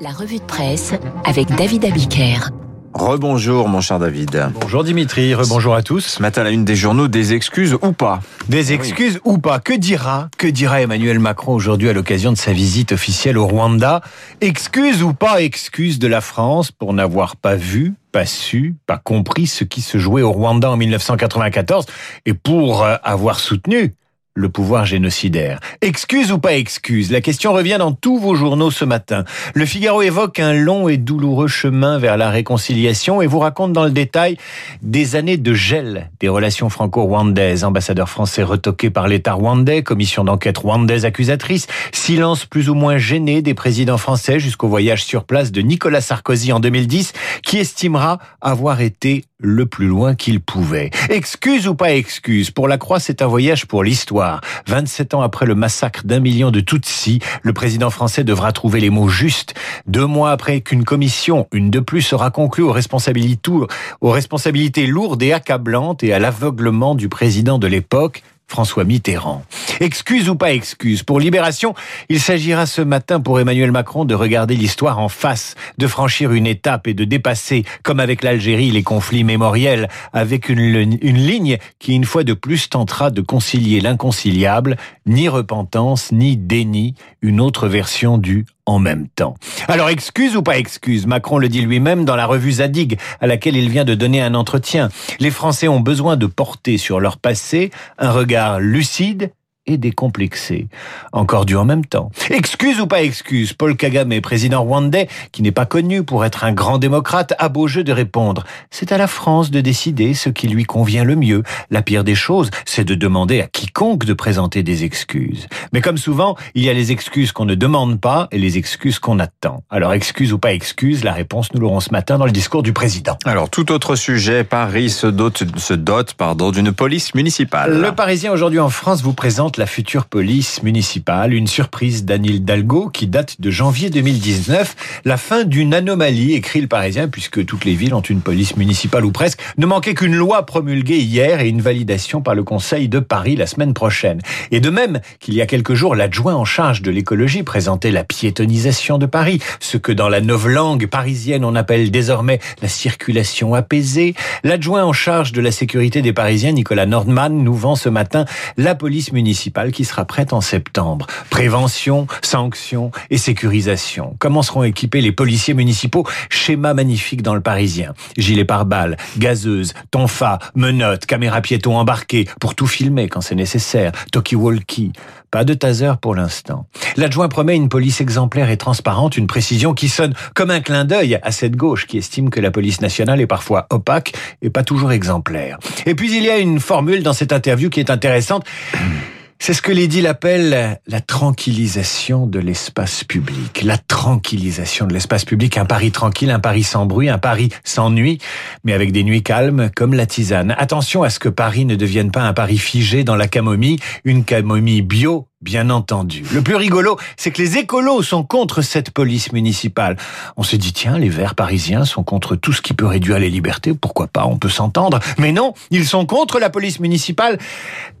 La revue de presse avec David Abiker. Rebonjour mon cher David. Bonjour Dimitri, rebonjour à tous. Ce matin, la une des journaux, des excuses ou pas? Des excuses ou pas? Que dira Que dira Emmanuel Macron aujourd'hui à l'occasion de sa visite officielle au Rwanda? Excuses ou pas excuses de la France pour n'avoir pas vu, pas su, pas compris ce qui se jouait au Rwanda en 1994 et pour euh, avoir soutenu le pouvoir génocidaire. Excuse ou pas excuse La question revient dans tous vos journaux ce matin. Le Figaro évoque un long et douloureux chemin vers la réconciliation et vous raconte dans le détail des années de gel des relations franco-rwandaises. Ambassadeur français retoqué par l'État rwandais, commission d'enquête rwandaise accusatrice, silence plus ou moins gêné des présidents français jusqu'au voyage sur place de Nicolas Sarkozy en 2010, qui estimera avoir été le plus loin qu'il pouvait. Excuse ou pas excuse, pour la Croix, c'est un voyage pour l'histoire. 27 ans après le massacre d'un million de Tutsis, le président français devra trouver les mots justes. Deux mois après qu'une commission, une de plus, sera conclue aux responsabilités, aux responsabilités lourdes et accablantes et à l'aveuglement du président de l'époque, François Mitterrand. Excuse ou pas excuse, pour Libération, il s'agira ce matin pour Emmanuel Macron de regarder l'histoire en face, de franchir une étape et de dépasser, comme avec l'Algérie, les conflits mémoriels, avec une, une ligne qui, une fois de plus, tentera de concilier l'inconciliable, ni repentance, ni déni, une autre version du en même temps. Alors excuse ou pas excuse, Macron le dit lui-même dans la revue Zadig à laquelle il vient de donner un entretien. Les Français ont besoin de porter sur leur passé un regard lucide et décomplexé. Encore dû en même temps. Excuse ou pas excuse, Paul Kagame, président rwandais, qui n'est pas connu pour être un grand démocrate, a beau jeu de répondre. C'est à la France de décider ce qui lui convient le mieux. La pire des choses, c'est de demander à quiconque de présenter des excuses. Mais comme souvent, il y a les excuses qu'on ne demande pas et les excuses qu'on attend. Alors excuse ou pas excuse, la réponse nous l'aurons ce matin dans le discours du président. Alors tout autre sujet, Paris se dote, se dote pardon, d'une police municipale. Le Parisien aujourd'hui en France vous présente la future police municipale, une surprise d'Anil Hidalgo qui date de janvier 2019, la fin d'une anomalie, écrit le Parisien, puisque toutes les villes ont une police municipale ou presque, ne manquait qu'une loi promulguée hier et une validation par le Conseil de Paris la semaine prochaine. Et de même qu'il y a quelques jours, l'adjoint en charge de l'écologie présentait la piétonisation de Paris, ce que dans la langue parisienne on appelle désormais la circulation apaisée. L'adjoint en charge de la sécurité des Parisiens, Nicolas Nordman, nous vend ce matin la police municipale qui sera prête en septembre. Prévention, sanctions et sécurisation. Comment seront équipés les policiers municipaux? Schéma magnifique dans le Parisien. Gilets pare-balles, gazeuses, tonfa, menottes, caméra piéton embarquées pour tout filmer quand c'est nécessaire, talkie-walkie. Pas de taser pour l'instant. L'adjoint promet une police exemplaire et transparente, une précision qui sonne comme un clin d'œil à cette gauche qui estime que la police nationale est parfois opaque et pas toujours exemplaire. Et puis il y a une formule dans cette interview qui est intéressante. C'est ce que l'édile appelle la tranquillisation de l'espace public. La tranquillisation de l'espace public. Un Paris tranquille, un Paris sans bruit, un Paris sans nuit, mais avec des nuits calmes comme la tisane. Attention à ce que Paris ne devienne pas un Paris figé dans la camomille, une camomille bio bien entendu. Le plus rigolo, c'est que les écolos sont contre cette police municipale. On se dit, tiens, les verts parisiens sont contre tout ce qui peut réduire les libertés, pourquoi pas, on peut s'entendre. Mais non, ils sont contre la police municipale.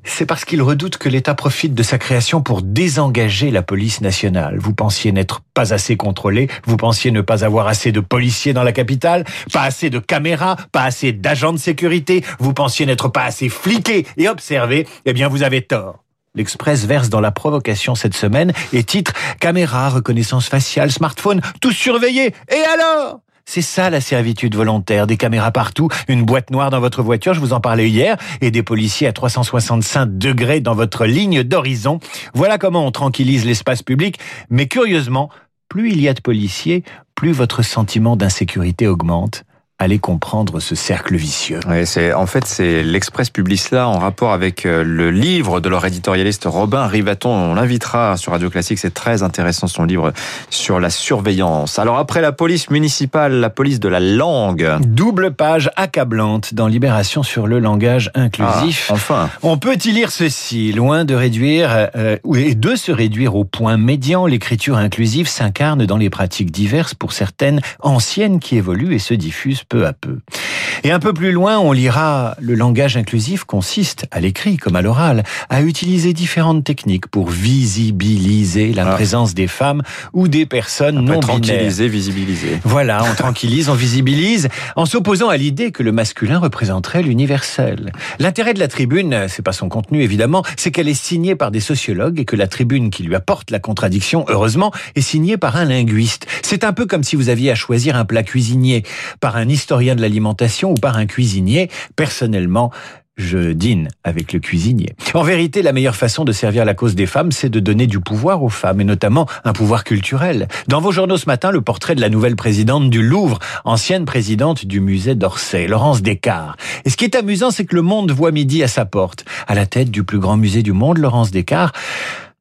C'est parce qu'ils redoutent que l'État profite de sa création pour désengager la police nationale. Vous pensiez n'être pas assez contrôlé, vous pensiez ne pas avoir assez de policiers dans la capitale, pas assez de caméras, pas assez d'agents de sécurité, vous pensiez n'être pas assez fliqué et observé, eh bien vous avez tort. L'Express verse dans la provocation cette semaine et titre Caméra, reconnaissance faciale, smartphone, tout surveillé. Et alors? C'est ça la servitude volontaire, des caméras partout, une boîte noire dans votre voiture, je vous en parlais hier, et des policiers à 365 degrés dans votre ligne d'horizon. Voilà comment on tranquillise l'espace public, mais curieusement, plus il y a de policiers, plus votre sentiment d'insécurité augmente allez comprendre ce cercle vicieux. Oui, c'est en fait c'est l'Express publie cela en rapport avec euh, le livre de leur éditorialiste Robin Rivaton. On l'invitera sur Radio Classique. C'est très intéressant son livre sur la surveillance. Alors après la police municipale, la police de la langue. Double page accablante dans Libération sur le langage inclusif. Ah, enfin, on peut y lire ceci loin de réduire euh, et de se réduire au point médian, l'écriture inclusive s'incarne dans les pratiques diverses pour certaines anciennes qui évoluent et se diffusent peu à peu. Et un peu plus loin, on lira le langage inclusif consiste, à l'écrit comme à l'oral, à utiliser différentes techniques pour visibiliser la Ah. présence des femmes ou des personnes Après, non binaires. tranquilliser, visibiliser. Voilà, on tranquillise, on visibilise, en s'opposant à l'idée que le masculin représenterait l'universel. L'intérêt de la tribune, c'est pas son contenu évidemment, c'est qu'elle est signée par des sociologues et que la tribune qui lui apporte la contradiction, heureusement, est signée par un linguiste. C'est un peu comme si vous aviez à choisir un plat cuisinier par un historien de l'alimentation ou par un cuisinier. Personnellement, je dîne avec le cuisinier. En vérité, la meilleure façon de servir la cause des femmes, c'est de donner du pouvoir aux femmes, et notamment un pouvoir culturel. Dans vos journaux ce matin, le portrait de la nouvelle présidente du Louvre, ancienne présidente du musée d'Orsay, Laurence Descartes. Et ce qui est amusant, c'est que le monde voit midi à sa porte. À la tête du plus grand musée du monde, Laurence Descartes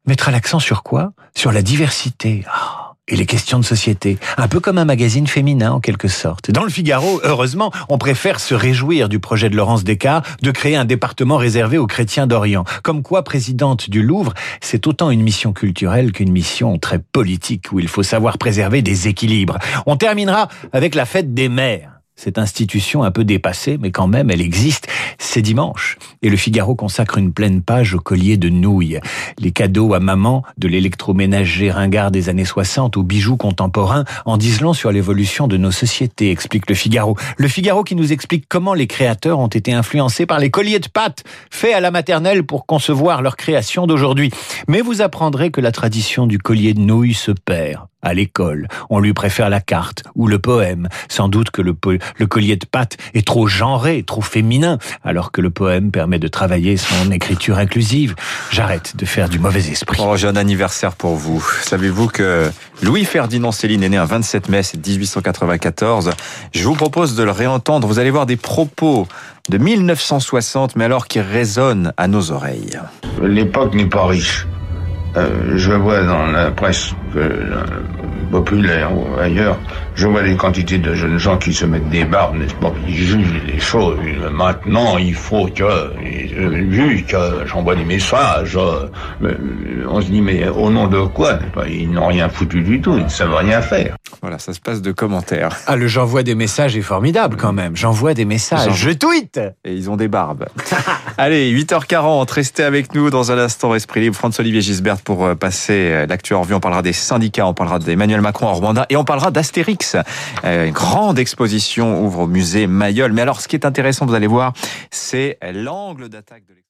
mettra l'accent sur quoi? Sur la diversité. Ah, et les questions de société. Un peu comme un magazine féminin, en quelque sorte. Dans le Figaro, heureusement, on préfère se réjouir du projet de Laurence Descartes de créer un département réservé aux chrétiens d'Orient. Comme quoi, présidente du Louvre, c'est autant une mission culturelle qu'une mission très politique où il faut savoir préserver des équilibres. On terminera avec la fête des mères. Cette institution un peu dépassée, mais quand même, elle existe. C'est dimanche. Et le Figaro consacre une pleine page au collier de nouilles. Les cadeaux à maman de l'électroménager ringard des années 60 aux bijoux contemporains en disent long sur l'évolution de nos sociétés, explique le Figaro. Le Figaro qui nous explique comment les créateurs ont été influencés par les colliers de pâtes faits à la maternelle pour concevoir leur création d'aujourd'hui. Mais vous apprendrez que la tradition du collier de nouilles se perd à l'école. On lui préfère la carte ou le poème. Sans doute que le, po- le collier de pâte est trop genré, trop féminin, alors que le poème permet de travailler son écriture inclusive. J'arrête de faire du mauvais esprit. Oh, j'ai un anniversaire pour vous. Savez-vous que Louis-Ferdinand Céline est né un 27 mai, c'est 1894. Je vous propose de le réentendre. Vous allez voir des propos de 1960, mais alors qui résonnent à nos oreilles. L'époque n'est pas riche. Euh, je vois dans la presse euh, populaire ou ailleurs, je vois des quantités de jeunes gens qui se mettent des barbes, n'est-ce pas? Ils jugent les choses. Maintenant, il faut que, euh, vu que j'envoie des messages, euh, euh, on se dit mais au nom de quoi? Ils n'ont rien foutu du tout, ils ne savent rien faire. Voilà, ça se passe de commentaires. Ah, le j'envoie des messages est formidable quand même. J'envoie des messages. Je tweete Et ils ont des barbes. Allez, 8h40, restez avec nous dans un instant Esprit Libre. François-Olivier Gisbert pour passer l'actu en revue. On parlera des syndicats, on parlera d'Emmanuel Macron en Rwanda et on parlera d'Astérix. Euh, une grande exposition ouvre au musée Mayol. Mais alors, ce qui est intéressant, vous allez voir, c'est l'angle d'attaque de l'exposition.